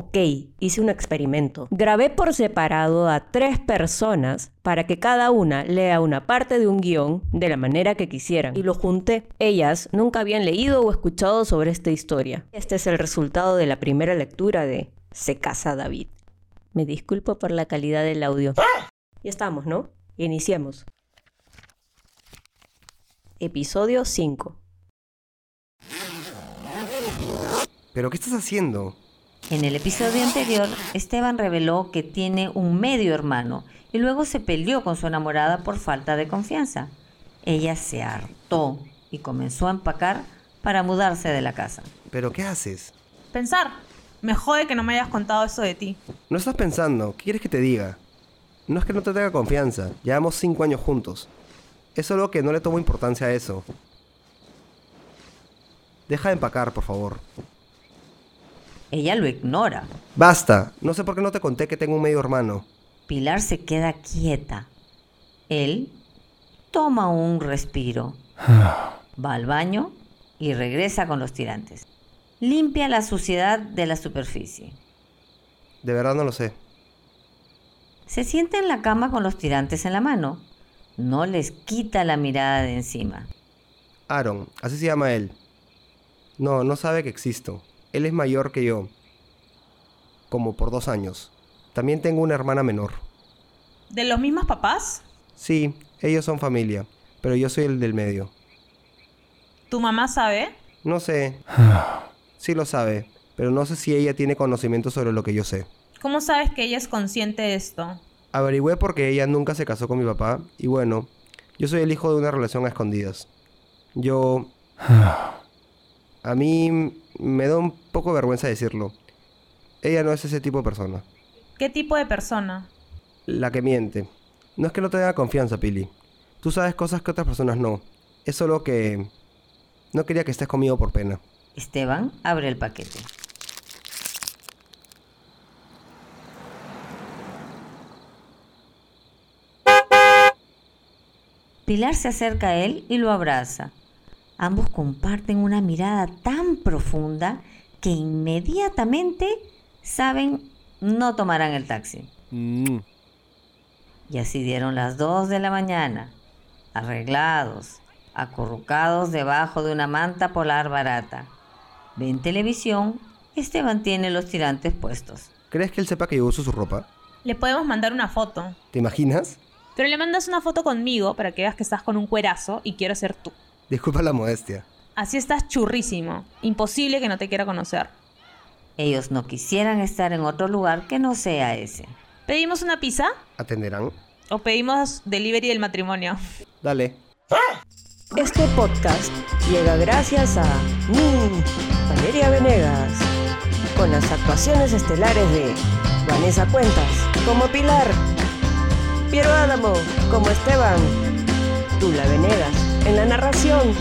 Ok, hice un experimento. Grabé por separado a tres personas para que cada una lea una parte de un guion de la manera que quisieran y lo junté. Ellas nunca habían leído o escuchado sobre esta historia. Este es el resultado de la primera lectura de Se casa David. Me disculpo por la calidad del audio. Ya estamos, ¿no? Iniciemos. Episodio 5. ¿Pero qué estás haciendo? En el episodio anterior, Esteban reveló que tiene un medio hermano y luego se peleó con su enamorada por falta de confianza. Ella se hartó y comenzó a empacar para mudarse de la casa. ¿Pero qué haces? Pensar. Me jode que no me hayas contado eso de ti. No estás pensando. ¿Qué quieres que te diga? No es que no te tenga confianza. Llevamos cinco años juntos. Es solo que no le tomo importancia a eso. Deja de empacar, por favor. Ella lo ignora. Basta. No sé por qué no te conté que tengo un medio hermano. Pilar se queda quieta. Él toma un respiro. Va al baño y regresa con los tirantes. Limpia la suciedad de la superficie. De verdad no lo sé. Se sienta en la cama con los tirantes en la mano. No les quita la mirada de encima. Aaron, así se llama él. No, no sabe que existo. Él es mayor que yo. Como por dos años. También tengo una hermana menor. ¿De los mismos papás? Sí, ellos son familia, pero yo soy el del medio. ¿Tu mamá sabe? No sé. Sí lo sabe, pero no sé si ella tiene conocimiento sobre lo que yo sé. ¿Cómo sabes que ella es consciente de esto? Averigüé porque ella nunca se casó con mi papá y bueno, yo soy el hijo de una relación a escondidas. Yo... A mí me da un poco vergüenza decirlo. Ella no es ese tipo de persona. ¿Qué tipo de persona? La que miente. No es que no te tenga confianza, Pili. Tú sabes cosas que otras personas no. Es solo que... No quería que estés conmigo por pena. Esteban abre el paquete. Pilar se acerca a él y lo abraza. Ambos comparten una mirada tan profunda que inmediatamente saben no tomarán el taxi. Mm. Y así dieron las dos de la mañana, arreglados, acurrucados debajo de una manta polar barata. Ven televisión, Esteban tiene los tirantes puestos. ¿Crees que él sepa que yo uso su ropa? Le podemos mandar una foto. ¿Te imaginas? Pero le mandas una foto conmigo para que veas que estás con un cuerazo y quiero ser tú. Disculpa la modestia. Así estás churrísimo. Imposible que no te quiera conocer. Ellos no quisieran estar en otro lugar que no sea ese. ¿Pedimos una pizza? ¿Atenderán? ¿O pedimos delivery del matrimonio? Dale. Este podcast llega gracias a mí, Valeria Venegas, con las actuaciones estelares de Vanessa Cuentas como Pilar, Piero Adamo como Esteban, Tula Venegas narración,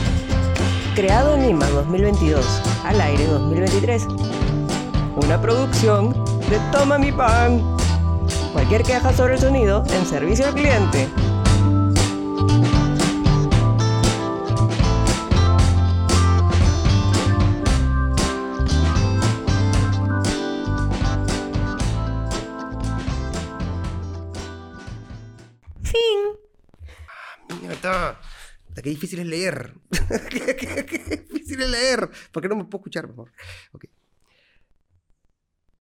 creado en Lima 2022, al aire 2023. Una producción de Toma mi pan. Cualquier queja sobre el sonido en servicio al cliente. Fin. Mierda. Qué difícil es leer. qué, difícil es leer. ¿Por qué no me puedo escuchar mejor? Ok.